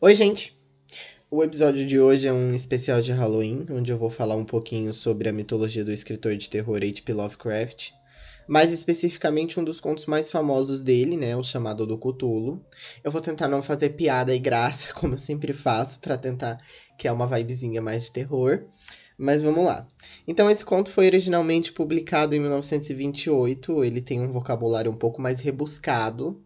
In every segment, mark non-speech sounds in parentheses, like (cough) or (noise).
Oi, gente! O episódio de hoje é um especial de Halloween, onde eu vou falar um pouquinho sobre a mitologia do escritor de terror H.P. Lovecraft, mais especificamente um dos contos mais famosos dele, né, o chamado do Cthulhu. Eu vou tentar não fazer piada e graça, (laughs) como eu sempre faço, para tentar criar uma vibezinha mais de terror. Mas vamos lá. Então, esse conto foi originalmente publicado em 1928. Ele tem um vocabulário um pouco mais rebuscado,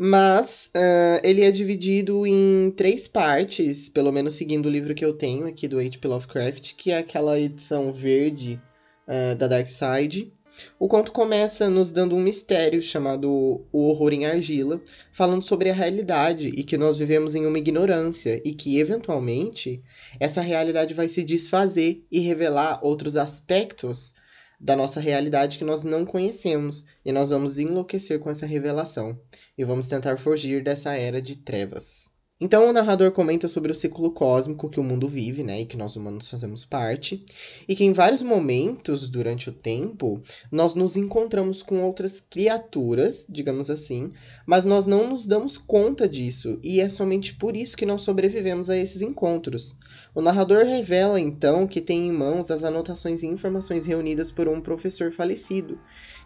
mas uh, ele é dividido em três partes, pelo menos seguindo o livro que eu tenho aqui do H.P. Lovecraft, que é aquela edição verde uh, da Dark Side. O conto começa nos dando um mistério chamado O Horror em Argila, falando sobre a realidade e que nós vivemos em uma ignorância e que, eventualmente, essa realidade vai se desfazer e revelar outros aspectos da nossa realidade que nós não conhecemos, e nós vamos enlouquecer com essa revelação, e vamos tentar fugir dessa era de trevas. Então o narrador comenta sobre o ciclo cósmico que o mundo vive, né, e que nós humanos fazemos parte, e que em vários momentos durante o tempo nós nos encontramos com outras criaturas, digamos assim, mas nós não nos damos conta disso, e é somente por isso que nós sobrevivemos a esses encontros. O narrador revela então que tem em mãos as anotações e informações reunidas por um professor falecido,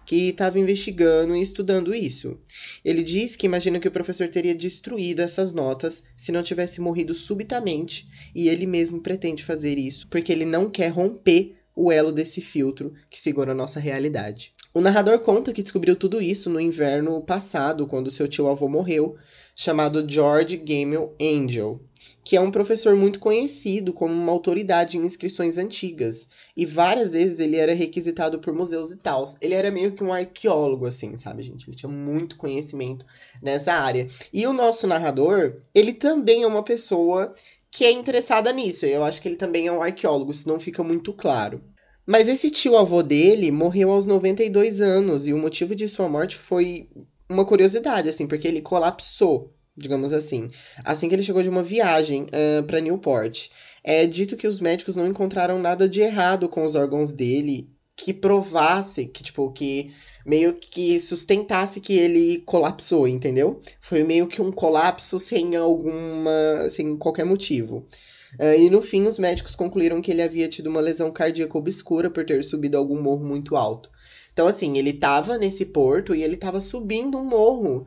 que estava investigando e estudando isso. Ele diz que imagina que o professor teria destruído essas notas se não tivesse morrido subitamente, e ele mesmo pretende fazer isso porque ele não quer romper o elo desse filtro que segura a nossa realidade. O narrador conta que descobriu tudo isso no inverno passado, quando seu tio-avô morreu, chamado George Gamel Angel, que é um professor muito conhecido como uma autoridade em inscrições antigas. E várias vezes ele era requisitado por museus e tal. Ele era meio que um arqueólogo, assim, sabe, gente? Ele tinha muito conhecimento nessa área. E o nosso narrador, ele também é uma pessoa que é interessada nisso. Eu acho que ele também é um arqueólogo, se não fica muito claro. Mas esse tio-avô dele morreu aos 92 anos e o motivo de sua morte foi uma curiosidade, assim, porque ele colapsou digamos assim, assim que ele chegou de uma viagem uh, para Newport. É dito que os médicos não encontraram nada de errado com os órgãos dele que provasse que, tipo, que meio que sustentasse que ele colapsou, entendeu? Foi meio que um colapso sem alguma. sem qualquer motivo. Uh, e no fim, os médicos concluíram que ele havia tido uma lesão cardíaca obscura por ter subido algum morro muito alto. Então, assim, ele tava nesse porto e ele tava subindo um morro.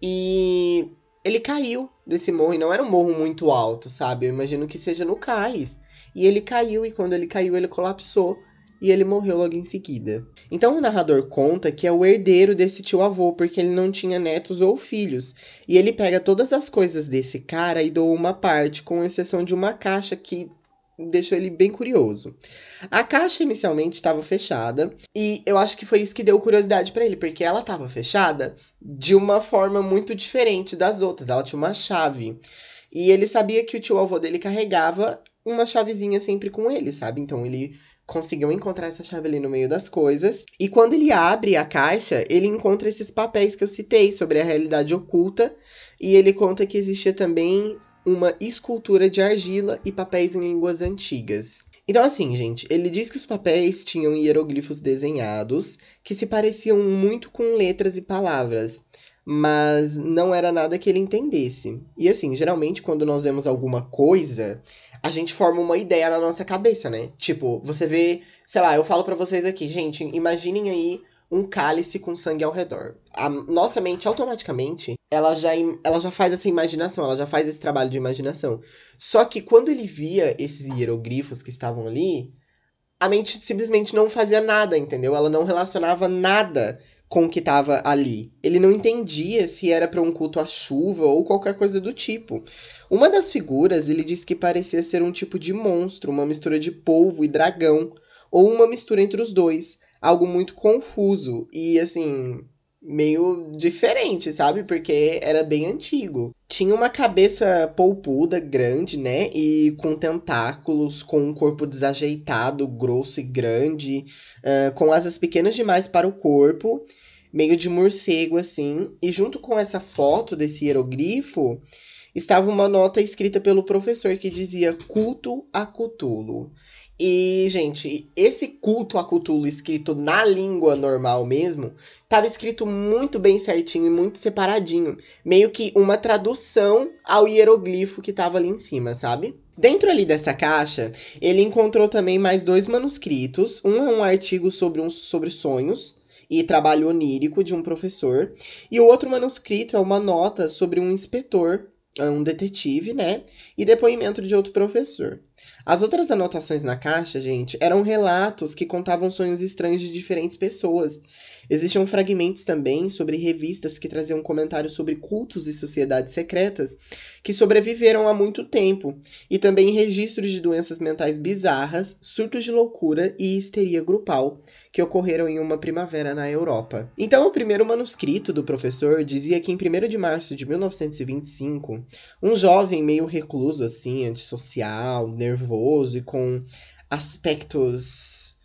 E ele caiu desse morro e não era um morro muito alto, sabe? Eu imagino que seja no cais. E ele caiu e quando ele caiu ele colapsou e ele morreu logo em seguida. Então o narrador conta que é o herdeiro desse tio avô porque ele não tinha netos ou filhos. E ele pega todas as coisas desse cara e doa uma parte, com exceção de uma caixa que deixou ele bem curioso. A caixa inicialmente estava fechada e eu acho que foi isso que deu curiosidade para ele, porque ela estava fechada de uma forma muito diferente das outras. Ela tinha uma chave. E ele sabia que o tio avô dele carregava uma chavezinha sempre com ele, sabe? Então ele conseguiu encontrar essa chave ali no meio das coisas. E quando ele abre a caixa, ele encontra esses papéis que eu citei sobre a realidade oculta. E ele conta que existia também uma escultura de argila e papéis em línguas antigas. Então, assim, gente, ele diz que os papéis tinham hieroglifos desenhados que se pareciam muito com letras e palavras, mas não era nada que ele entendesse. E assim, geralmente quando nós vemos alguma coisa, a gente forma uma ideia na nossa cabeça, né? Tipo, você vê, sei lá, eu falo para vocês aqui, gente, imaginem aí um cálice com sangue ao redor. A nossa mente automaticamente, ela já, ela já faz essa imaginação, ela já faz esse trabalho de imaginação. Só que quando ele via esses hieroglifos que estavam ali, a mente simplesmente não fazia nada, entendeu? Ela não relacionava nada com o que estava ali. Ele não entendia se era para um culto à chuva ou qualquer coisa do tipo. Uma das figuras, ele disse que parecia ser um tipo de monstro, uma mistura de polvo e dragão, ou uma mistura entre os dois algo muito confuso e assim meio diferente, sabe? Porque era bem antigo. Tinha uma cabeça polpuda, grande, né? E com tentáculos, com um corpo desajeitado, grosso e grande, uh, com asas pequenas demais para o corpo, meio de morcego, assim. E junto com essa foto desse hieroglifo, estava uma nota escrita pelo professor que dizia culto a Cthulhu. E, gente, esse culto a Cthulhu escrito na língua normal mesmo, estava escrito muito bem certinho e muito separadinho. Meio que uma tradução ao hieroglifo que estava ali em cima, sabe? Dentro ali dessa caixa, ele encontrou também mais dois manuscritos. Um é um artigo sobre, um, sobre sonhos e trabalho onírico de um professor. E o outro manuscrito é uma nota sobre um inspetor, um detetive, né? E depoimento de outro professor. As outras anotações na caixa, gente, eram relatos que contavam sonhos estranhos de diferentes pessoas. Existiam fragmentos também sobre revistas que traziam comentários sobre cultos e sociedades secretas que sobreviveram há muito tempo, e também registros de doenças mentais bizarras, surtos de loucura e histeria grupal, que ocorreram em uma primavera na Europa. Então, o primeiro manuscrito do professor dizia que em 1 de março de 1925, um jovem meio recluso, assim, antissocial, nervoso e com aspectos.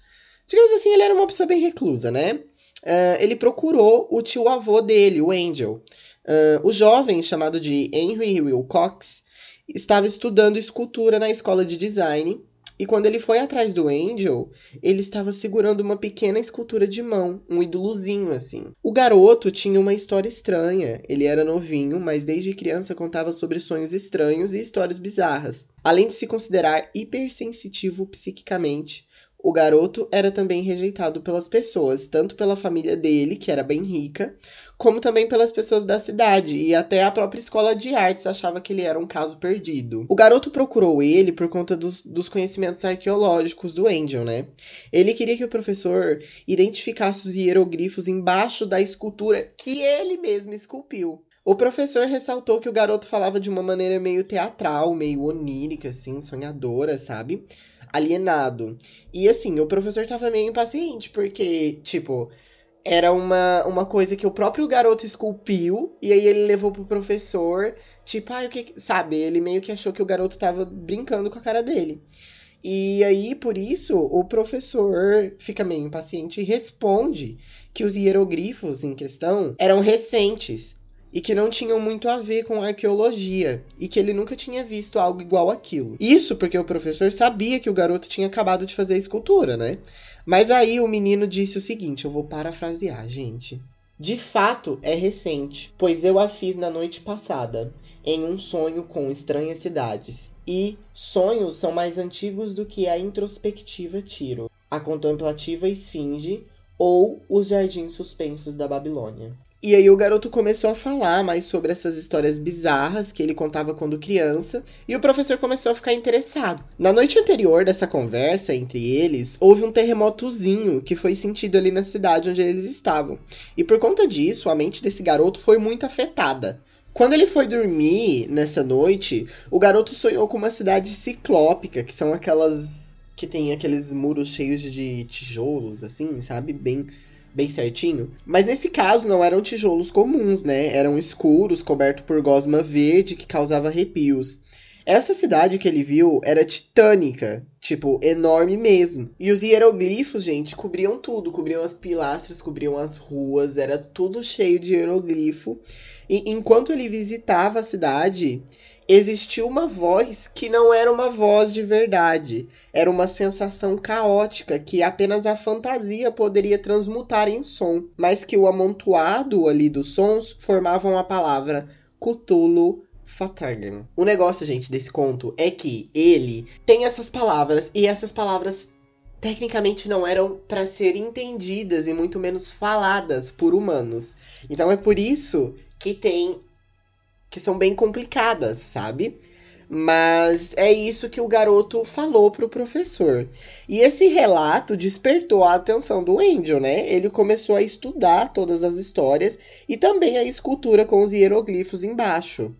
Digamos assim, ele era uma pessoa bem reclusa, né? Uh, ele procurou o tio-avô dele, o Angel. Uh, o jovem, chamado de Henry Wilcox, estava estudando escultura na escola de design e quando ele foi atrás do Angel, ele estava segurando uma pequena escultura de mão, um ídolozinho assim. O garoto tinha uma história estranha. Ele era novinho, mas desde criança contava sobre sonhos estranhos e histórias bizarras. Além de se considerar hipersensitivo psiquicamente, o garoto era também rejeitado pelas pessoas, tanto pela família dele, que era bem rica, como também pelas pessoas da cidade, e até a própria escola de artes achava que ele era um caso perdido. O garoto procurou ele por conta dos, dos conhecimentos arqueológicos do Angel, né? Ele queria que o professor identificasse os hieroglifos embaixo da escultura que ele mesmo esculpiu. O professor ressaltou que o garoto falava de uma maneira meio teatral, meio onírica, assim, sonhadora, sabe? Alienado. E assim, o professor tava meio impaciente, porque, tipo, era uma, uma coisa que o próprio garoto esculpiu, e aí ele levou pro professor, tipo, ah, o que. Sabe? Ele meio que achou que o garoto tava brincando com a cara dele. E aí, por isso, o professor fica meio impaciente e responde que os hieroglifos em questão eram recentes e que não tinham muito a ver com arqueologia e que ele nunca tinha visto algo igual aquilo. Isso porque o professor sabia que o garoto tinha acabado de fazer a escultura, né? Mas aí o menino disse o seguinte: eu vou parafrasear, gente. De fato, é recente, pois eu a fiz na noite passada, em um sonho com estranhas cidades. E sonhos são mais antigos do que a introspectiva Tiro, a contemplativa Esfinge ou os jardins suspensos da Babilônia. E aí o garoto começou a falar mais sobre essas histórias bizarras que ele contava quando criança, e o professor começou a ficar interessado. Na noite anterior dessa conversa entre eles, houve um terremotozinho que foi sentido ali na cidade onde eles estavam. E por conta disso, a mente desse garoto foi muito afetada. Quando ele foi dormir nessa noite, o garoto sonhou com uma cidade ciclópica, que são aquelas que tem aqueles muros cheios de tijolos assim, sabe? Bem bem certinho. Mas nesse caso não eram tijolos comuns, né? Eram escuros, cobertos por gosma verde que causava arrepios. Essa cidade que ele viu era titânica, tipo, enorme mesmo. E os hieroglifos, gente, cobriam tudo. Cobriam as pilastras, cobriam as ruas, era tudo cheio de hieroglifo. E enquanto ele visitava a cidade, existiu uma voz que não era uma voz de verdade. Era uma sensação caótica que apenas a fantasia poderia transmutar em som, mas que o amontoado ali dos sons formavam a palavra Cthulhu Fatagan. O negócio, gente, desse conto é que ele tem essas palavras e essas palavras tecnicamente não eram para ser entendidas e muito menos faladas por humanos. Então é por isso que tem que são bem complicadas, sabe? Mas é isso que o garoto falou pro professor. E esse relato despertou a atenção do Angel, né? Ele começou a estudar todas as histórias e também a escultura com os hieroglifos embaixo.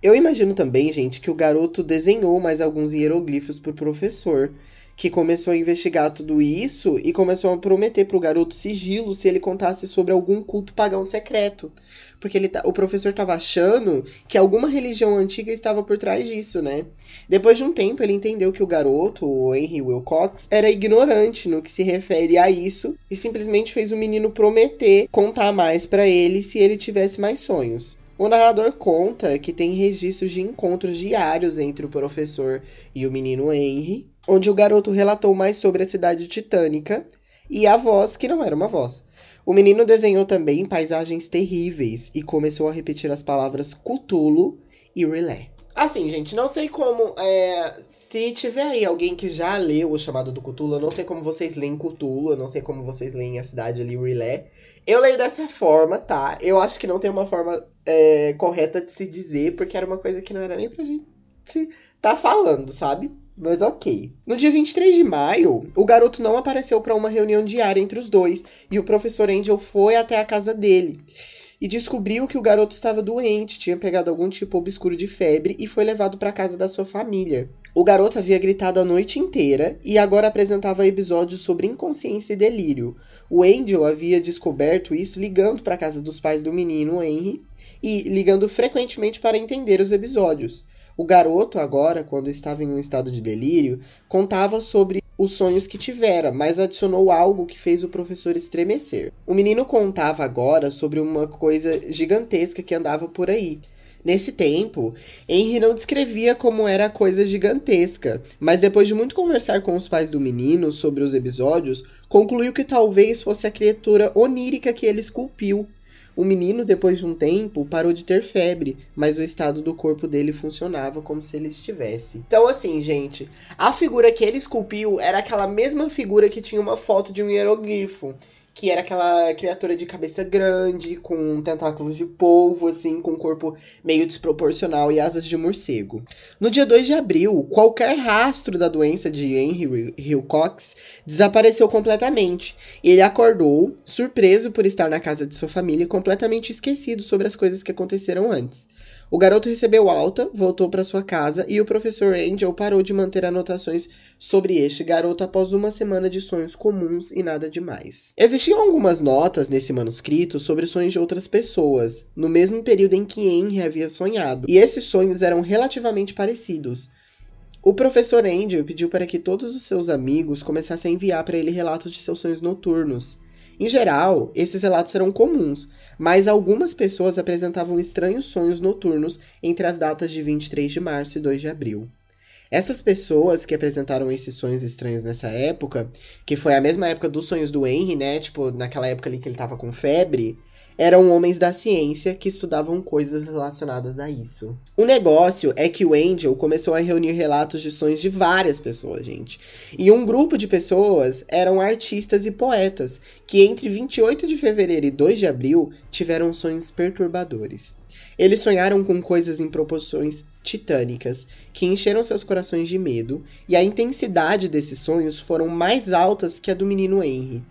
Eu imagino também, gente, que o garoto desenhou mais alguns hieroglifos pro professor que começou a investigar tudo isso e começou a prometer pro garoto sigilo se ele contasse sobre algum culto pagão secreto. Porque ele tá, o professor estava achando que alguma religião antiga estava por trás disso, né? Depois de um tempo, ele entendeu que o garoto, o Henry Wilcox, era ignorante no que se refere a isso e simplesmente fez o menino prometer contar mais para ele se ele tivesse mais sonhos. O narrador conta que tem registros de encontros diários entre o professor e o menino Henry, onde o garoto relatou mais sobre a cidade titânica e a voz, que não era uma voz. O menino desenhou também paisagens terríveis e começou a repetir as palavras Cthulhu e Relé. Assim, gente, não sei como. É, se tiver aí alguém que já leu o chamado do Cthulhu, eu não sei como vocês leem Cthulhu, eu não sei como vocês leem a cidade ali, Relé. Eu leio dessa forma, tá? Eu acho que não tem uma forma é, correta de se dizer, porque era uma coisa que não era nem pra gente tá falando, sabe? Mas ok. No dia 23 de maio, o garoto não apareceu para uma reunião diária entre os dois e o professor Angel foi até a casa dele e descobriu que o garoto estava doente, tinha pegado algum tipo obscuro de febre e foi levado para casa da sua família. O garoto havia gritado a noite inteira e agora apresentava episódios sobre inconsciência e delírio. O Angel havia descoberto isso ligando para a casa dos pais do menino, Henry, e ligando frequentemente para entender os episódios. O garoto, agora, quando estava em um estado de delírio, contava sobre os sonhos que tivera, mas adicionou algo que fez o professor estremecer. O menino contava agora sobre uma coisa gigantesca que andava por aí. Nesse tempo, Henry não descrevia como era a coisa gigantesca, mas depois de muito conversar com os pais do menino sobre os episódios, concluiu que talvez fosse a criatura onírica que ele esculpiu o menino, depois de um tempo, parou de ter febre, mas o estado do corpo dele funcionava como se ele estivesse. Então, assim, gente, a figura que ele esculpiu era aquela mesma figura que tinha uma foto de um hieroglifo que era aquela criatura de cabeça grande, com tentáculos de polvo, assim, com um corpo meio desproporcional e asas de morcego. No dia 2 de abril, qualquer rastro da doença de Henry Wilcox desapareceu completamente. E ele acordou, surpreso por estar na casa de sua família, completamente esquecido sobre as coisas que aconteceram antes. O garoto recebeu alta, voltou para sua casa e o professor Angel parou de manter anotações sobre este garoto após uma semana de sonhos comuns e nada demais. Existiam algumas notas nesse manuscrito sobre sonhos de outras pessoas, no mesmo período em que Henry havia sonhado, e esses sonhos eram relativamente parecidos. O professor Angel pediu para que todos os seus amigos começassem a enviar para ele relatos de seus sonhos noturnos. Em geral, esses relatos eram comuns, mas algumas pessoas apresentavam estranhos sonhos noturnos entre as datas de 23 de março e 2 de abril. Essas pessoas que apresentaram esses sonhos estranhos nessa época, que foi a mesma época dos sonhos do Henry, né? Tipo, naquela época ali que ele tava com febre, eram homens da ciência que estudavam coisas relacionadas a isso. O negócio é que o Angel começou a reunir relatos de sonhos de várias pessoas, gente. E um grupo de pessoas eram artistas e poetas que entre 28 de fevereiro e 2 de abril tiveram sonhos perturbadores. Eles sonharam com coisas em proporções titânicas que encheram seus corações de medo, e a intensidade desses sonhos foram mais altas que a do menino Henry.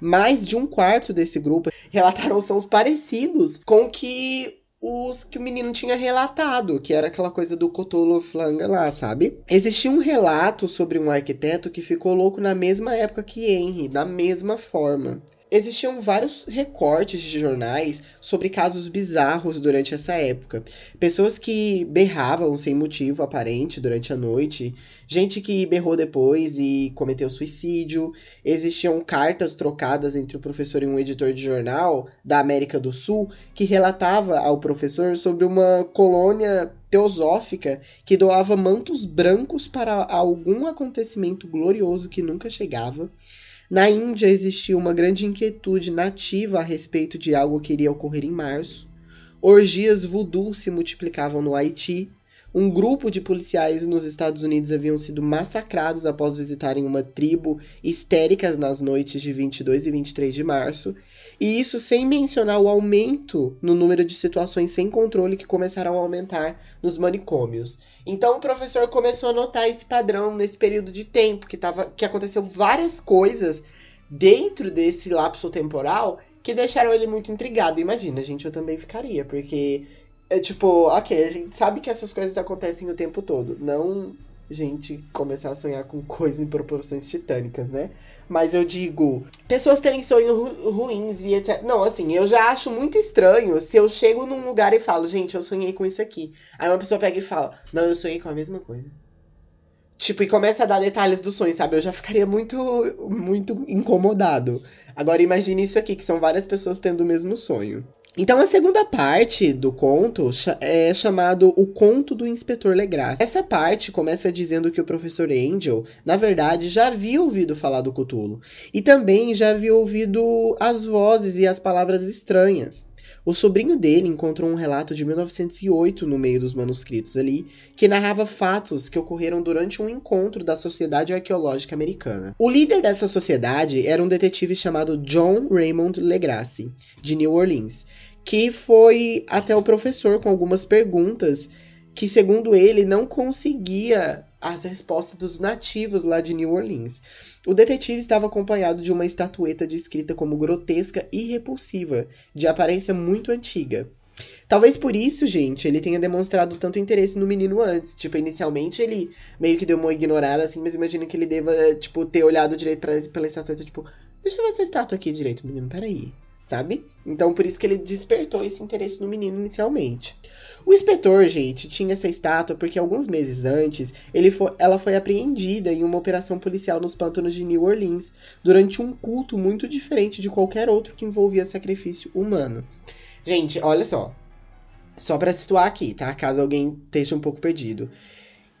Mais de um quarto desse grupo relataram sons parecidos com que os que o menino tinha relatado, que era aquela coisa do Cthulhu Flanga lá, sabe? Existia um relato sobre um arquiteto que ficou louco na mesma época que Henry, da mesma forma. Existiam vários recortes de jornais sobre casos bizarros durante essa época. Pessoas que berravam sem motivo aparente durante a noite, gente que berrou depois e cometeu suicídio. Existiam cartas trocadas entre o professor e um editor de jornal da América do Sul que relatava ao professor sobre uma colônia teosófica que doava mantos brancos para algum acontecimento glorioso que nunca chegava. Na Índia existia uma grande inquietude nativa a respeito de algo que iria ocorrer em março. Orgias voodoo se multiplicavam no Haiti. Um grupo de policiais nos Estados Unidos haviam sido massacrados após visitarem uma tribo histéricas nas noites de 22 e 23 de março. E isso sem mencionar o aumento no número de situações sem controle que começaram a aumentar nos manicômios. Então o professor começou a notar esse padrão nesse período de tempo, que, tava, que aconteceu várias coisas dentro desse lapso temporal que deixaram ele muito intrigado. Imagina, gente, eu também ficaria, porque é tipo, ok, a gente sabe que essas coisas acontecem o tempo todo. Não gente começar a sonhar com coisas em proporções titânicas, né? Mas eu digo, pessoas terem sonhos ru ruins e etc. Não, assim, eu já acho muito estranho se eu chego num lugar e falo, gente, eu sonhei com isso aqui. Aí uma pessoa pega e fala, não, eu sonhei com a mesma coisa. Tipo, e começa a dar detalhes do sonho, sabe? Eu já ficaria muito, muito incomodado. Agora imagine isso aqui, que são várias pessoas tendo o mesmo sonho. Então a segunda parte do conto é chamado O Conto do Inspetor Legras. Essa parte começa dizendo que o professor Angel, na verdade, já havia ouvido falar do Cthulhu e também já havia ouvido as vozes e as palavras estranhas. O sobrinho dele encontrou um relato de 1908 no meio dos manuscritos ali, que narrava fatos que ocorreram durante um encontro da Sociedade Arqueológica Americana. O líder dessa sociedade era um detetive chamado John Raymond Legrasse, de New Orleans, que foi até o professor com algumas perguntas que, segundo ele, não conseguia as respostas dos nativos lá de New Orleans. O detetive estava acompanhado de uma estatueta descrita como grotesca e repulsiva, de aparência muito antiga. Talvez por isso, gente, ele tenha demonstrado tanto interesse no menino antes. Tipo, inicialmente ele meio que deu uma ignorada, assim, mas imagino que ele deva, tipo, ter olhado direito pra, pela estatueta, tipo, deixa eu ver essa estátua aqui direito, menino, peraí sabe? Então por isso que ele despertou esse interesse no menino inicialmente. O inspetor, gente, tinha essa estátua porque alguns meses antes foi, ela foi apreendida em uma operação policial nos pântanos de New Orleans durante um culto muito diferente de qualquer outro que envolvia sacrifício humano. Gente, olha só. Só para situar aqui, tá? Caso alguém esteja um pouco perdido.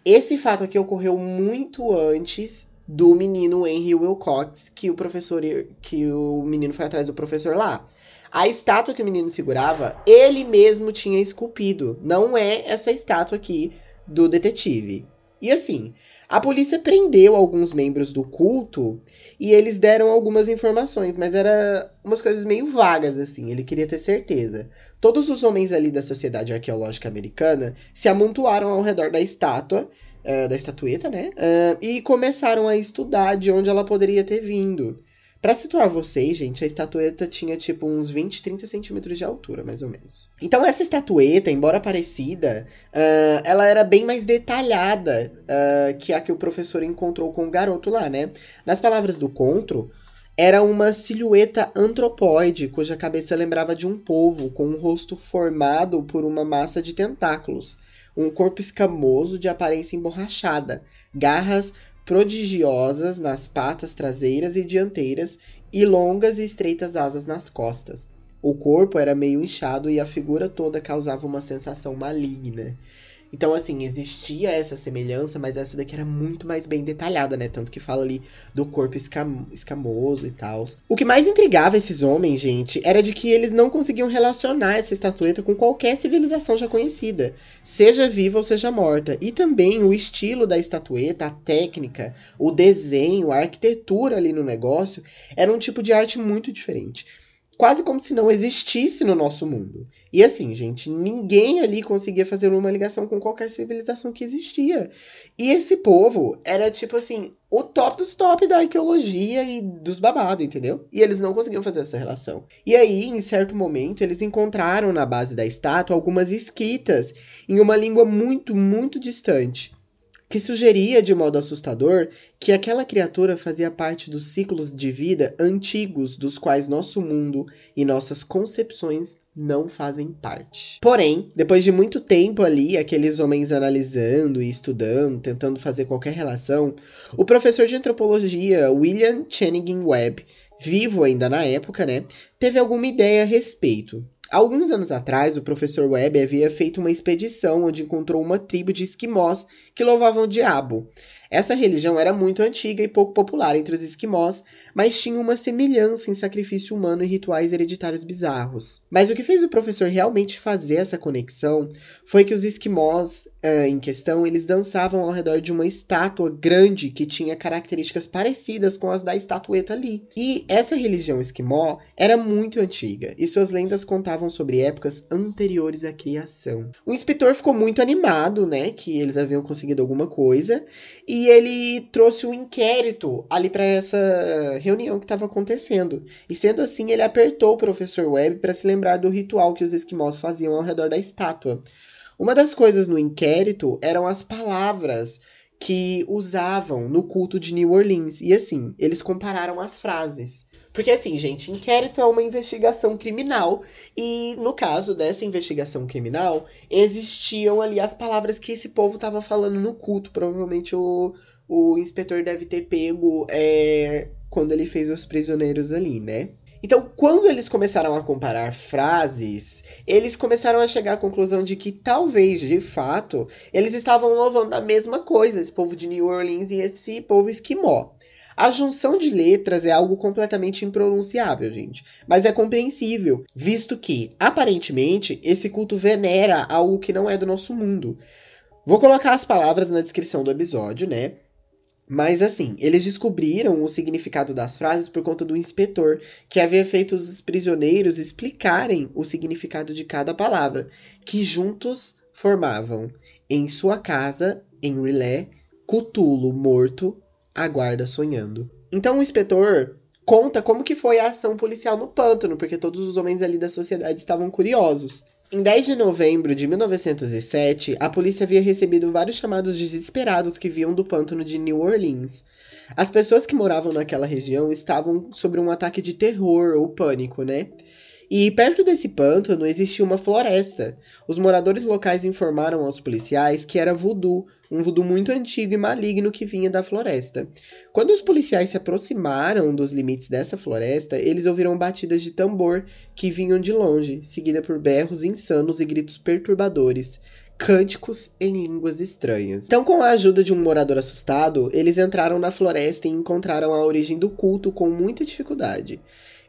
Esse fato aqui ocorreu muito antes do menino Henry Wilcox, que o professor que o menino foi atrás do professor lá. A estátua que o menino segurava, ele mesmo tinha esculpido. Não é essa estátua aqui do detetive. E assim, a polícia prendeu alguns membros do culto e eles deram algumas informações, mas era umas coisas meio vagas assim, ele queria ter certeza. Todos os homens ali da Sociedade Arqueológica Americana se amontoaram ao redor da estátua uh, da estatueta, né? Uh, e começaram a estudar de onde ela poderia ter vindo. Para situar vocês, gente, a estatueta tinha tipo uns 20, 30 centímetros de altura, mais ou menos. Então, essa estatueta, embora parecida, uh, ela era bem mais detalhada uh, que a que o professor encontrou com o garoto lá, né? Nas palavras do Contro, era uma silhueta antropóide, cuja cabeça lembrava de um povo, com um rosto formado por uma massa de tentáculos um corpo escamoso de aparência emborrachada, garras prodigiosas nas patas traseiras e dianteiras e longas e estreitas asas nas costas. O corpo era meio inchado e a figura toda causava uma sensação maligna. Então, assim, existia essa semelhança, mas essa daqui era muito mais bem detalhada, né? Tanto que fala ali do corpo escam escamoso e tal. O que mais intrigava esses homens, gente, era de que eles não conseguiam relacionar essa estatueta com qualquer civilização já conhecida, seja viva ou seja morta. E também o estilo da estatueta, a técnica, o desenho, a arquitetura ali no negócio, era um tipo de arte muito diferente quase como se não existisse no nosso mundo. E assim, gente, ninguém ali conseguia fazer uma ligação com qualquer civilização que existia. E esse povo era tipo assim, o top dos top da arqueologia e dos babados, entendeu? E eles não conseguiam fazer essa relação. E aí, em certo momento, eles encontraram na base da estátua algumas escritas em uma língua muito, muito distante que sugeria de modo assustador que aquela criatura fazia parte dos ciclos de vida antigos dos quais nosso mundo e nossas concepções não fazem parte. Porém, depois de muito tempo ali, aqueles homens analisando e estudando, tentando fazer qualquer relação, o professor de antropologia William Channing Webb, vivo ainda na época, né, teve alguma ideia a respeito. Alguns anos atrás, o professor Webb havia feito uma expedição onde encontrou uma tribo de esquimós que louvavam o diabo. Essa religião era muito antiga e pouco popular entre os esquimós, mas tinha uma semelhança em sacrifício humano e rituais hereditários bizarros. Mas o que fez o professor realmente fazer essa conexão foi que os esquimós uh, em questão eles dançavam ao redor de uma estátua grande que tinha características parecidas com as da estatueta ali. E essa religião esquimó era muito antiga e suas lendas contavam sobre épocas anteriores à criação. O inspetor ficou muito animado, né, que eles haviam conseguido alguma coisa e ele trouxe um inquérito ali para essa reunião que estava acontecendo. E sendo assim, ele apertou o professor Webb para se lembrar do ritual que os esquimós faziam ao redor da estátua. Uma das coisas no inquérito eram as palavras que usavam no culto de New Orleans. E assim, eles compararam as frases. Porque assim, gente, inquérito é uma investigação criminal e no caso dessa investigação criminal, existiam ali as palavras que esse povo tava falando no culto. Provavelmente o, o inspetor deve ter pego é, quando ele fez os prisioneiros ali, né? Então, quando eles começaram a comparar frases, eles começaram a chegar à conclusão de que talvez, de fato, eles estavam louvando a mesma coisa, esse povo de New Orleans e esse povo esquimó. A junção de letras é algo completamente impronunciável, gente, mas é compreensível, visto que, aparentemente, esse culto venera algo que não é do nosso mundo. Vou colocar as palavras na descrição do episódio, né? Mas assim, eles descobriram o significado das frases por conta do inspetor, que havia feito os prisioneiros explicarem o significado de cada palavra, que juntos formavam em sua casa, em Rilé, Cutulo morto, aguarda sonhando. Então o inspetor conta como que foi a ação policial no pântano, porque todos os homens ali da sociedade estavam curiosos. Em 10 de novembro de 1907, a polícia havia recebido vários chamados desesperados que vinham do pântano de New Orleans. As pessoas que moravam naquela região estavam sob um ataque de terror ou pânico, né? E perto desse pântano existia uma floresta. Os moradores locais informaram aos policiais que era voodoo, um voodoo muito antigo e maligno que vinha da floresta. Quando os policiais se aproximaram dos limites dessa floresta, eles ouviram batidas de tambor que vinham de longe, seguida por berros insanos e gritos perturbadores cânticos em línguas estranhas. Então, com a ajuda de um morador assustado, eles entraram na floresta e encontraram a origem do culto com muita dificuldade.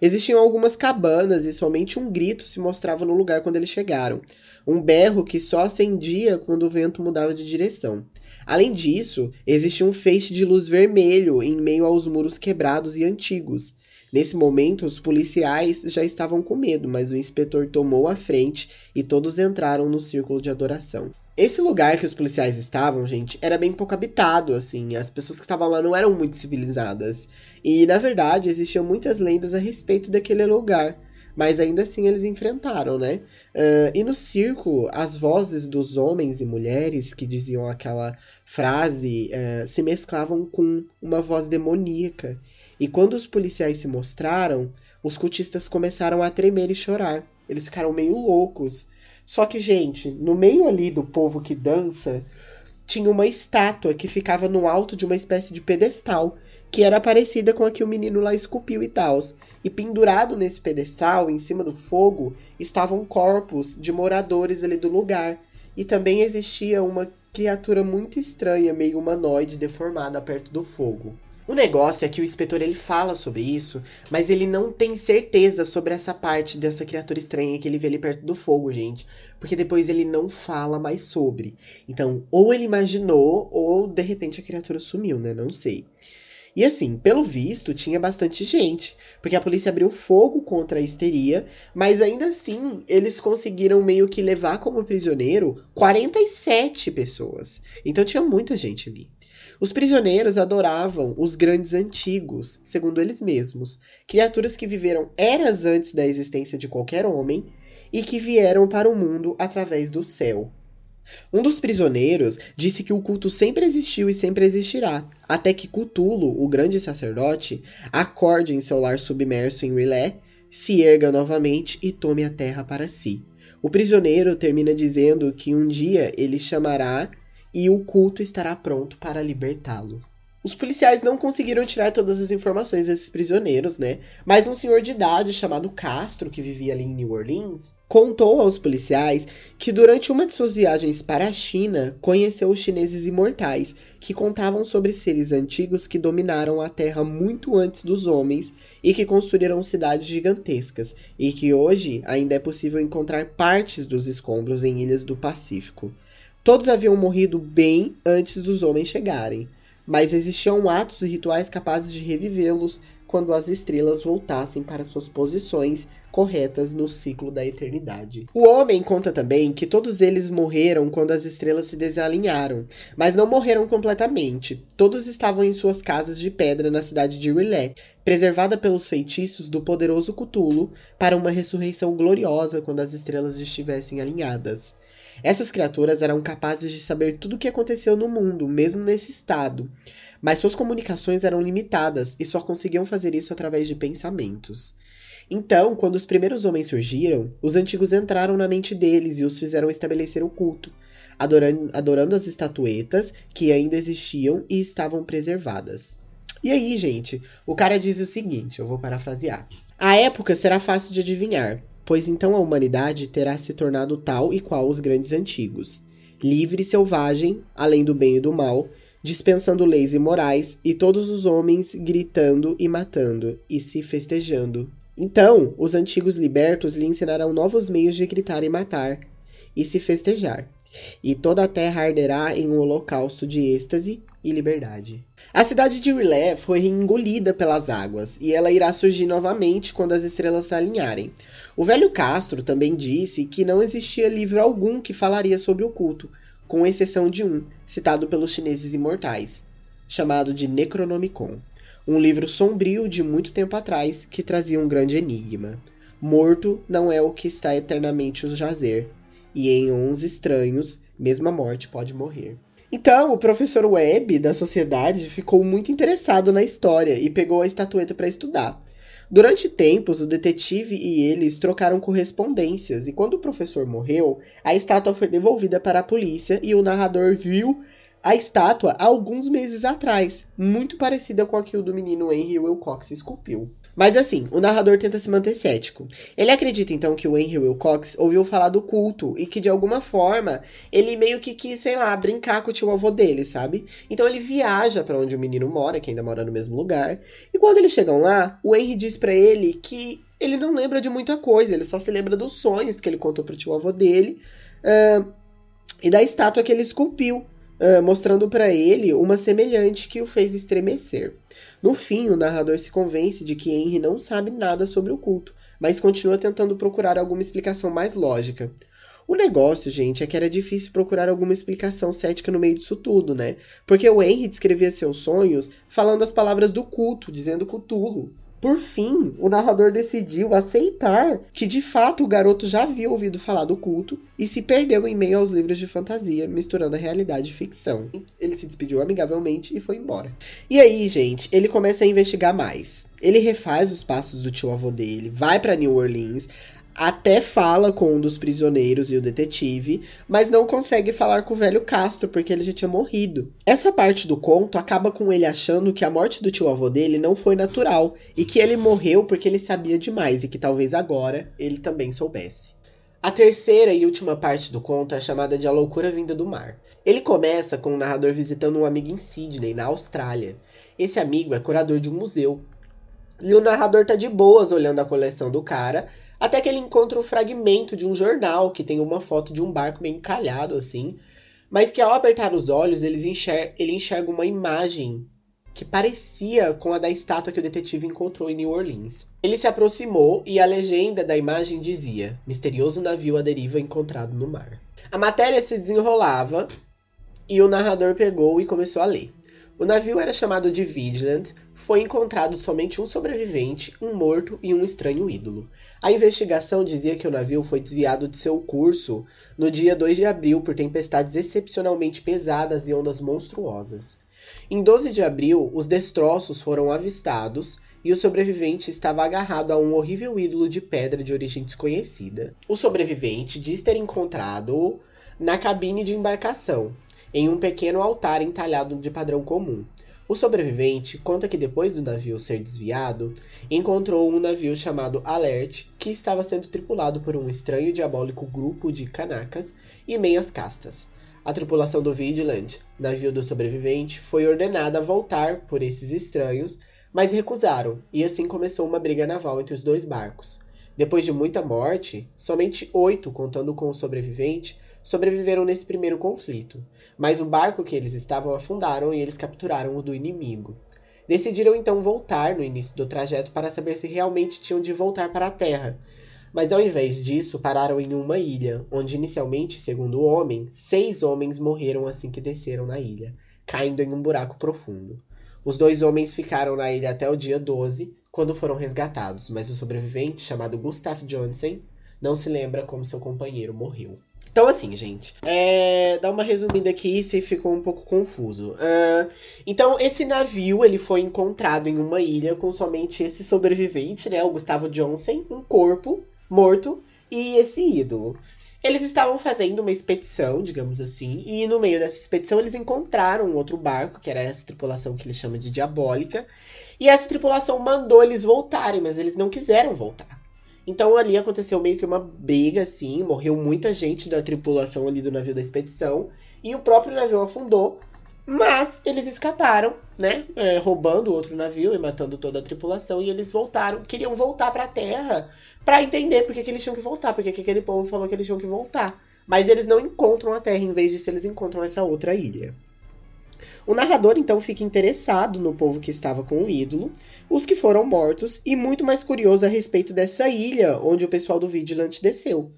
Existiam algumas cabanas e somente um grito se mostrava no lugar quando eles chegaram. Um berro que só acendia quando o vento mudava de direção. Além disso, existia um feixe de luz vermelho em meio aos muros quebrados e antigos. Nesse momento, os policiais já estavam com medo, mas o inspetor tomou a frente e todos entraram no círculo de adoração. Esse lugar que os policiais estavam, gente, era bem pouco habitado, assim. As pessoas que estavam lá não eram muito civilizadas. E, na verdade, existiam muitas lendas a respeito daquele lugar. Mas ainda assim eles enfrentaram, né? Uh, e no circo, as vozes dos homens e mulheres que diziam aquela frase uh, se mesclavam com uma voz demoníaca. E quando os policiais se mostraram, os cultistas começaram a tremer e chorar. Eles ficaram meio loucos. Só que, gente, no meio ali do povo que dança, tinha uma estátua que ficava no alto de uma espécie de pedestal, que era parecida com a que o menino lá esculpiu e tal. E pendurado nesse pedestal, em cima do fogo, estavam corpos de moradores ali do lugar. E também existia uma criatura muito estranha, meio humanoide, deformada perto do fogo. O negócio é que o inspetor ele fala sobre isso, mas ele não tem certeza sobre essa parte dessa criatura estranha que ele vê ali perto do fogo, gente. Porque depois ele não fala mais sobre. Então, ou ele imaginou, ou de repente a criatura sumiu, né? Não sei. E assim, pelo visto, tinha bastante gente, porque a polícia abriu fogo contra a histeria, mas ainda assim eles conseguiram meio que levar como prisioneiro 47 pessoas. Então tinha muita gente ali. Os prisioneiros adoravam os grandes antigos, segundo eles mesmos, criaturas que viveram eras antes da existência de qualquer homem e que vieram para o mundo através do céu. Um dos prisioneiros disse que o culto sempre existiu e sempre existirá, até que Cthulhu, o grande sacerdote, acorde em seu lar submerso em Rilé, se erga novamente e tome a terra para si. O prisioneiro termina dizendo que um dia ele chamará e o culto estará pronto para libertá-lo. Os policiais não conseguiram tirar todas as informações desses prisioneiros, né? Mas um senhor de idade chamado Castro, que vivia ali em New Orleans, contou aos policiais que durante uma de suas viagens para a China conheceu os chineses imortais, que contavam sobre seres antigos que dominaram a Terra muito antes dos homens e que construíram cidades gigantescas, e que hoje ainda é possível encontrar partes dos escombros em ilhas do Pacífico. Todos haviam morrido bem antes dos homens chegarem, mas existiam atos e rituais capazes de revivê-los quando as estrelas voltassem para suas posições corretas no ciclo da eternidade. O homem conta também que todos eles morreram quando as estrelas se desalinharam, mas não morreram completamente. Todos estavam em suas casas de pedra na cidade de Rilé, preservada pelos feitiços do poderoso Cthulhu para uma ressurreição gloriosa quando as estrelas estivessem alinhadas. Essas criaturas eram capazes de saber tudo o que aconteceu no mundo, mesmo nesse estado. mas suas comunicações eram limitadas e só conseguiam fazer isso através de pensamentos. Então, quando os primeiros homens surgiram, os antigos entraram na mente deles e os fizeram estabelecer o culto, adorando, adorando as estatuetas que ainda existiam e estavam preservadas. E aí, gente, o cara diz o seguinte: eu vou parafrasear. A época será fácil de adivinhar, pois então a humanidade terá se tornado tal e qual os grandes antigos, livre e selvagem, além do bem e do mal, dispensando leis e morais, e todos os homens gritando e matando, e se festejando. Então, os antigos libertos lhe ensinarão novos meios de gritar e matar, e se festejar, e toda a terra arderá em um holocausto de êxtase e liberdade. A cidade de Rilé foi engolida pelas águas, e ela irá surgir novamente quando as estrelas se alinharem. O velho Castro também disse que não existia livro algum que falaria sobre o culto, com exceção de um, citado pelos chineses imortais, chamado de Necronomicon, um livro sombrio de muito tempo atrás que trazia um grande enigma. Morto não é o que está eternamente o jazer, e em uns estranhos, mesmo a morte pode morrer. Então, o professor Webb da sociedade ficou muito interessado na história e pegou a estatueta para estudar. Durante tempos, o detetive e eles trocaram correspondências, e quando o professor morreu, a estátua foi devolvida para a polícia e o narrador viu a estátua alguns meses atrás, muito parecida com aquilo do menino Henry Wilcox esculpiu. Mas assim, o narrador tenta se manter cético. Ele acredita então que o Henry Wilcox ouviu falar do culto e que de alguma forma ele meio que quis, sei lá, brincar com o tio avô dele, sabe? Então ele viaja para onde o menino mora, que ainda mora no mesmo lugar. E quando eles chegam lá, o Henry diz para ele que ele não lembra de muita coisa, ele só se lembra dos sonhos que ele contou pro tio avô dele uh, e da estátua que ele esculpiu, uh, mostrando para ele uma semelhante que o fez estremecer. No fim, o narrador se convence de que Henry não sabe nada sobre o culto, mas continua tentando procurar alguma explicação mais lógica. O negócio, gente, é que era difícil procurar alguma explicação cética no meio disso tudo, né? Porque o Henry descrevia seus sonhos falando as palavras do culto, dizendo Cthulhu. Por fim, o narrador decidiu aceitar que de fato o garoto já havia ouvido falar do culto e se perdeu em meio aos livros de fantasia, misturando a realidade e ficção. Ele se despediu amigavelmente e foi embora. E aí, gente, ele começa a investigar mais. Ele refaz os passos do tio avô dele, vai para New Orleans, até fala com um dos prisioneiros e o detetive, mas não consegue falar com o velho Castro porque ele já tinha morrido. Essa parte do conto acaba com ele achando que a morte do tio avô dele não foi natural e que ele morreu porque ele sabia demais e que talvez agora ele também soubesse. A terceira e última parte do conto é chamada de A Loucura Vinda do Mar. Ele começa com o narrador visitando um amigo em Sydney, na Austrália. Esse amigo é curador de um museu. E o narrador tá de boas olhando a coleção do cara, até que ele encontra um fragmento de um jornal que tem uma foto de um barco bem encalhado assim, mas que ao apertar os olhos ele enxerga, ele enxerga uma imagem que parecia com a da estátua que o detetive encontrou em New Orleans. Ele se aproximou e a legenda da imagem dizia: Misterioso navio à deriva encontrado no mar. A matéria se desenrolava e o narrador pegou e começou a ler. O navio era chamado de Vigilant, foi encontrado somente um sobrevivente, um morto e um estranho ídolo. A investigação dizia que o navio foi desviado de seu curso no dia 2 de abril por tempestades excepcionalmente pesadas e ondas monstruosas. Em 12 de abril, os destroços foram avistados e o sobrevivente estava agarrado a um horrível ídolo de pedra de origem desconhecida. O sobrevivente diz ter encontrado-o na cabine de embarcação, em um pequeno altar entalhado de padrão comum. O sobrevivente conta que depois do navio ser desviado, encontrou um navio chamado Alert, que estava sendo tripulado por um estranho e diabólico grupo de canacas e meias castas. A tripulação do Vigilant, navio do sobrevivente, foi ordenada a voltar por esses estranhos, mas recusaram, e assim começou uma briga naval entre os dois barcos. Depois de muita morte, somente oito, contando com o sobrevivente, sobreviveram nesse primeiro conflito, mas o barco que eles estavam afundaram e eles capturaram o do inimigo. Decidiram então voltar no início do trajeto para saber se realmente tinham de voltar para a Terra, mas ao invés disso pararam em uma ilha, onde inicialmente, segundo o homem, seis homens morreram assim que desceram na ilha, caindo em um buraco profundo. Os dois homens ficaram na ilha até o dia 12, quando foram resgatados, mas o sobrevivente, chamado Gustav Johnson, não se lembra como seu companheiro morreu. Então, assim, gente, é... dá uma resumida aqui se ficou um pouco confuso. Uh, então, esse navio ele foi encontrado em uma ilha com somente esse sobrevivente, né? O Gustavo Johnson, um corpo morto e esse ídolo. Eles estavam fazendo uma expedição, digamos assim, e no meio dessa expedição eles encontraram um outro barco, que era essa tripulação que eles chamam de Diabólica, e essa tripulação mandou eles voltarem, mas eles não quiseram voltar. Então ali aconteceu meio que uma briga, assim, morreu muita gente da tripulação ali do navio da expedição, e o próprio navio afundou, mas eles escaparam, né? É, roubando outro navio e matando toda a tripulação. E eles voltaram, queriam voltar pra terra para entender por que, que, eles tinham que voltar, porque que aquele povo falou que eles tinham que voltar. Mas eles não encontram a terra, em vez disso, eles encontram essa outra ilha. O narrador então fica interessado no povo que estava com o ídolo, os que foram mortos e muito mais curioso a respeito dessa ilha onde o pessoal do Vigilant desceu.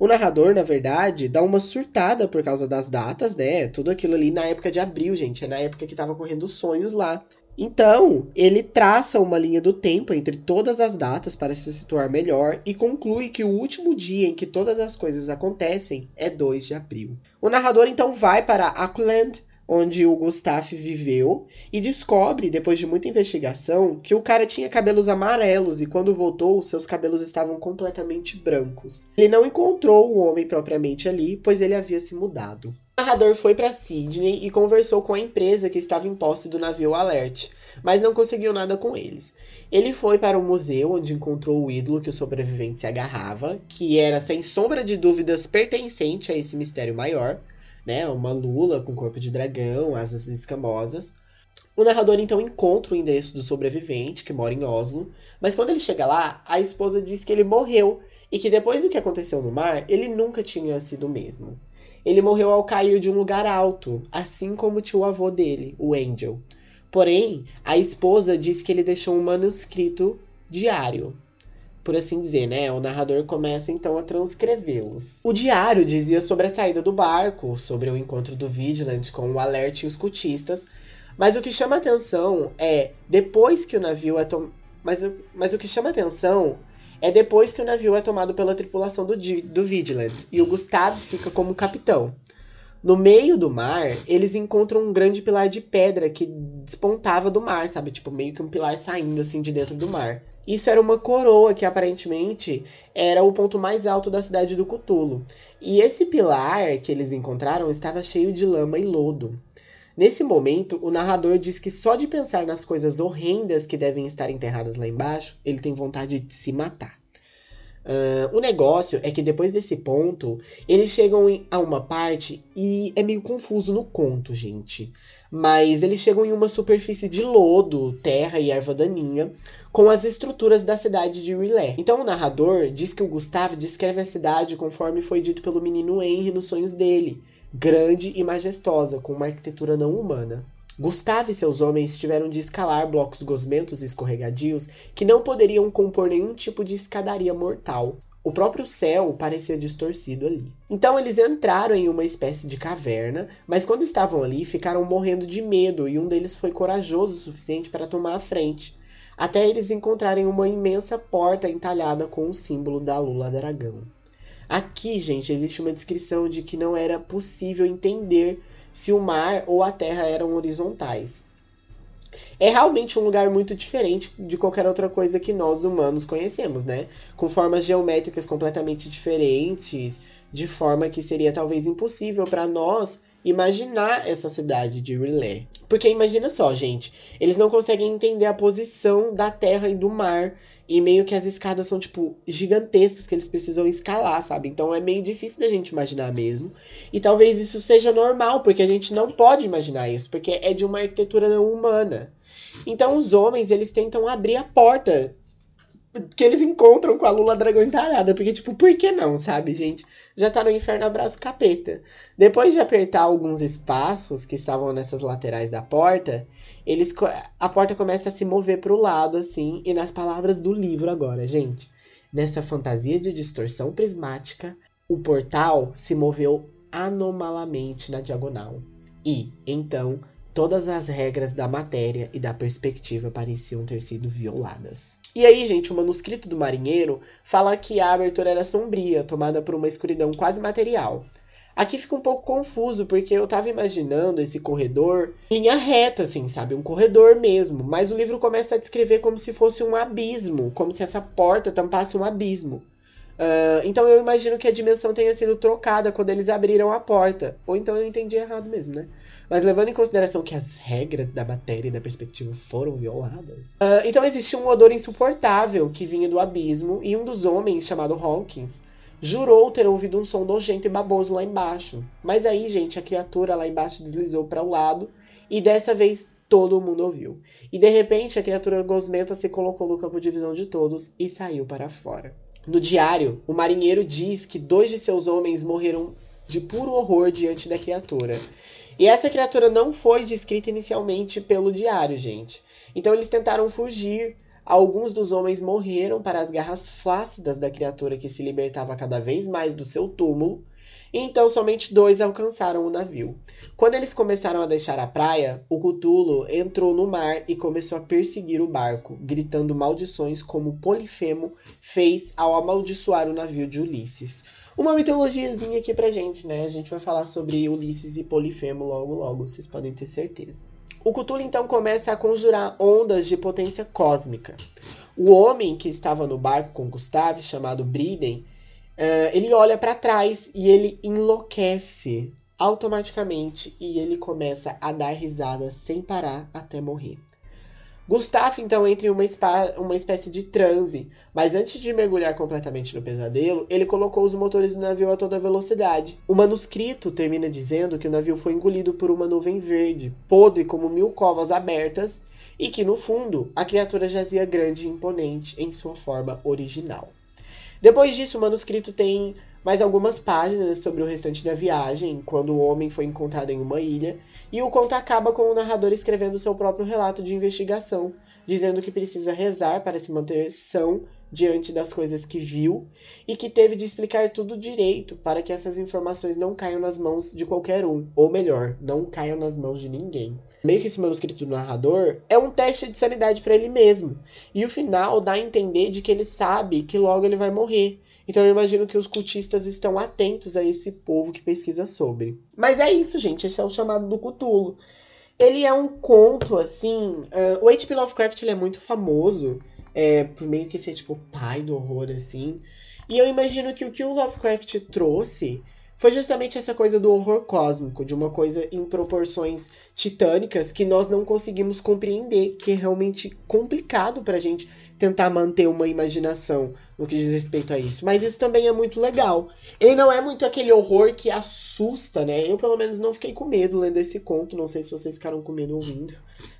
O narrador, na verdade, dá uma surtada por causa das datas, né? Tudo aquilo ali na época de abril, gente. É na época que tava correndo os sonhos lá. Então, ele traça uma linha do tempo entre todas as datas para se situar melhor e conclui que o último dia em que todas as coisas acontecem é 2 de abril. O narrador então vai para Auckland, onde o Gustav viveu, e descobre, depois de muita investigação, que o cara tinha cabelos amarelos e quando voltou, seus cabelos estavam completamente brancos. Ele não encontrou o homem propriamente ali, pois ele havia se mudado. O narrador foi para Sydney e conversou com a empresa que estava em posse do navio Alert, mas não conseguiu nada com eles. Ele foi para o museu onde encontrou o ídolo que o sobrevivente se agarrava, que era sem sombra de dúvidas pertencente a esse mistério maior né? Uma lula com corpo de dragão, asas escamosas. O narrador então encontra o endereço do sobrevivente, que mora em Oslo, mas quando ele chega lá, a esposa diz que ele morreu e que depois do que aconteceu no mar, ele nunca tinha sido o mesmo. Ele morreu ao cair de um lugar alto, assim como o tio avô dele, o Angel. Porém, a esposa diz que ele deixou um manuscrito diário, por assim dizer, né? O narrador começa então a transcrevê-los. O diário dizia sobre a saída do barco, sobre o encontro do Vigilant com o Alert e os cultistas, mas o que chama atenção é depois que o navio é tomado. Mas, mas o que chama atenção é depois que o navio é tomado pela tripulação do, do Vigilant e o Gustavo fica como capitão. No meio do mar, eles encontram um grande pilar de pedra que despontava do mar, sabe? Tipo, meio que um pilar saindo assim de dentro do mar. Isso era uma coroa que aparentemente era o ponto mais alto da cidade do Cutulo. E esse pilar que eles encontraram estava cheio de lama e lodo. Nesse momento, o narrador diz que só de pensar nas coisas horrendas que devem estar enterradas lá embaixo, ele tem vontade de se matar. Uh, o negócio é que depois desse ponto, eles chegam a uma parte e é meio confuso no conto, gente. Mas eles chegam em uma superfície de lodo, terra e erva daninha, com as estruturas da cidade de Rilé. Então o narrador diz que o Gustavo descreve a cidade conforme foi dito pelo menino Henry nos sonhos dele, grande e majestosa, com uma arquitetura não humana. Gustavo e seus homens tiveram de escalar blocos gosmentos e escorregadios que não poderiam compor nenhum tipo de escadaria mortal. O próprio céu parecia distorcido ali. Então eles entraram em uma espécie de caverna, mas quando estavam ali ficaram morrendo de medo e um deles foi corajoso o suficiente para tomar a frente, até eles encontrarem uma imensa porta entalhada com o símbolo da Lula Dragão. Aqui, gente, existe uma descrição de que não era possível entender se o mar ou a terra eram horizontais. É realmente um lugar muito diferente de qualquer outra coisa que nós humanos conhecemos, né? Com formas geométricas completamente diferentes, de forma que seria talvez impossível para nós imaginar essa cidade de Rilé. Porque imagina só, gente, eles não conseguem entender a posição da terra e do mar e meio que as escadas são, tipo, gigantescas que eles precisam escalar, sabe? Então é meio difícil da gente imaginar mesmo. E talvez isso seja normal, porque a gente não pode imaginar isso, porque é de uma arquitetura não humana. Então os homens, eles tentam abrir a porta que eles encontram com a Lula Dragão entalhada. Porque, tipo, por que não, sabe, gente? Já tá no inferno abraço capeta. Depois de apertar alguns espaços que estavam nessas laterais da porta, eles a porta começa a se mover para o lado, assim, e nas palavras do livro agora, gente. Nessa fantasia de distorção prismática, o portal se moveu anomalamente na diagonal. E, então, todas as regras da matéria e da perspectiva pareciam ter sido violadas. E aí, gente, o manuscrito do marinheiro fala que a abertura era sombria, tomada por uma escuridão quase material. Aqui fica um pouco confuso, porque eu tava imaginando esse corredor linha reta, assim, sabe? Um corredor mesmo. Mas o livro começa a descrever como se fosse um abismo, como se essa porta tampasse um abismo. Uh, então eu imagino que a dimensão tenha sido trocada quando eles abriram a porta. Ou então eu entendi errado mesmo, né? Mas levando em consideração que as regras da matéria e da perspectiva foram violadas. Uh, então existia um odor insuportável que vinha do abismo, e um dos homens, chamado Hawkins, jurou ter ouvido um som nojento e baboso lá embaixo. Mas aí, gente, a criatura lá embaixo deslizou para o lado e dessa vez todo mundo ouviu. E de repente a criatura gosmenta se colocou no campo de visão de todos e saiu para fora. No diário, o marinheiro diz que dois de seus homens morreram de puro horror diante da criatura. E essa criatura não foi descrita inicialmente pelo diário, gente. Então eles tentaram fugir, Alguns dos homens morreram para as garras flácidas da criatura que se libertava cada vez mais do seu túmulo, e então somente dois alcançaram o navio. Quando eles começaram a deixar a praia, o Cutulo entrou no mar e começou a perseguir o barco, gritando maldições como Polifemo fez ao amaldiçoar o navio de Ulisses. Uma mitologiazinha aqui pra gente, né? A gente vai falar sobre Ulisses e Polifemo logo logo, vocês podem ter certeza. O Cthulhu então começa a conjurar ondas de potência cósmica. O homem que estava no barco com Gustave, chamado Briden, uh, ele olha para trás e ele enlouquece automaticamente e ele começa a dar risadas sem parar até morrer. Gustavo então entra em uma, uma espécie de transe, mas antes de mergulhar completamente no pesadelo, ele colocou os motores do navio a toda velocidade. O manuscrito termina dizendo que o navio foi engolido por uma nuvem verde, podre como mil covas abertas, e que no fundo a criatura jazia grande e imponente em sua forma original. Depois disso, o manuscrito tem mais algumas páginas sobre o restante da viagem, quando o homem foi encontrado em uma ilha, e o conto acaba com o narrador escrevendo seu próprio relato de investigação, dizendo que precisa rezar para se manter são diante das coisas que viu e que teve de explicar tudo direito para que essas informações não caiam nas mãos de qualquer um, ou melhor, não caiam nas mãos de ninguém. Meio que esse manuscrito do narrador é um teste de sanidade para ele mesmo, e o final dá a entender de que ele sabe que logo ele vai morrer então eu imagino que os cultistas estão atentos a esse povo que pesquisa sobre. Mas é isso, gente. Esse é o chamado do Cthulhu. Ele é um conto, assim. Uh, o H.P. Lovecraft ele é muito famoso é, por meio que ser, tipo, pai do horror, assim. E eu imagino que o que o Lovecraft trouxe foi justamente essa coisa do horror cósmico, de uma coisa em proporções titânicas que nós não conseguimos compreender, que é realmente complicado pra gente tentar manter uma imaginação no que diz respeito a isso. Mas isso também é muito legal. Ele não é muito aquele horror que assusta, né? Eu, pelo menos, não fiquei com medo lendo esse conto. Não sei se vocês ficaram com medo ouvindo.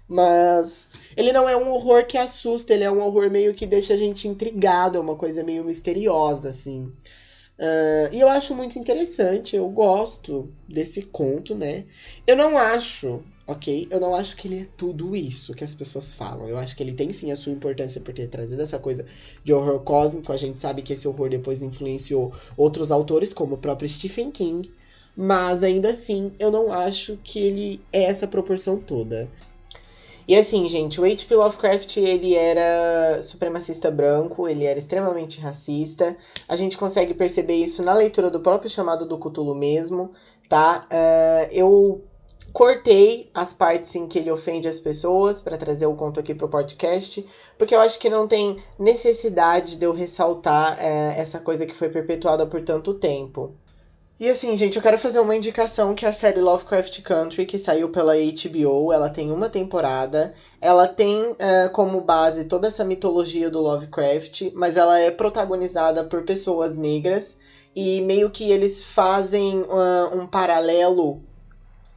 Mas ele não é um horror que assusta, ele é um horror meio que deixa a gente intrigado, é uma coisa meio misteriosa, assim. Uh, e eu acho muito interessante, eu gosto desse conto, né? Eu não acho ok? Eu não acho que ele é tudo isso que as pessoas falam. Eu acho que ele tem sim a sua importância por ter trazido essa coisa de horror cósmico. A gente sabe que esse horror depois influenciou outros autores, como o próprio Stephen King. Mas ainda assim, eu não acho que ele é essa proporção toda. E assim, gente, o H.P. Lovecraft, ele era supremacista branco, ele era extremamente racista. A gente consegue perceber isso na leitura do próprio chamado do Cthulhu mesmo, tá? Uh, eu Cortei as partes em que ele ofende as pessoas para trazer o conto aqui pro podcast, porque eu acho que não tem necessidade de eu ressaltar é, essa coisa que foi perpetuada por tanto tempo. E assim, gente, eu quero fazer uma indicação que é a série Lovecraft Country, que saiu pela HBO, ela tem uma temporada. Ela tem é, como base toda essa mitologia do Lovecraft, mas ela é protagonizada por pessoas negras. E meio que eles fazem uh, um paralelo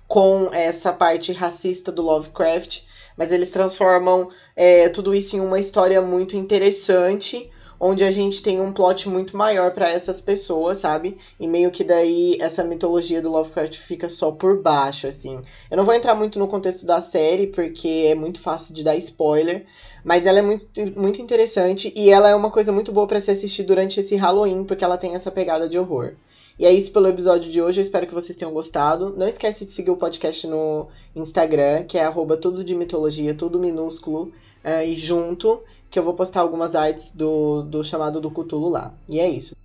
com essa parte racista do Lovecraft, mas eles transformam é, tudo isso em uma história muito interessante, onde a gente tem um plot muito maior para essas pessoas, sabe? E meio que daí essa mitologia do Lovecraft fica só por baixo, assim. Eu não vou entrar muito no contexto da série, porque é muito fácil de dar spoiler, mas ela é muito, muito interessante e ela é uma coisa muito boa para se assistir durante esse Halloween, porque ela tem essa pegada de horror. E é isso pelo episódio de hoje. Eu espero que vocês tenham gostado. Não esquece de seguir o podcast no Instagram, que é arroba tudo de mitologia, tudo minúsculo uh, e junto que eu vou postar algumas artes do, do chamado do Cthulhu lá. E é isso.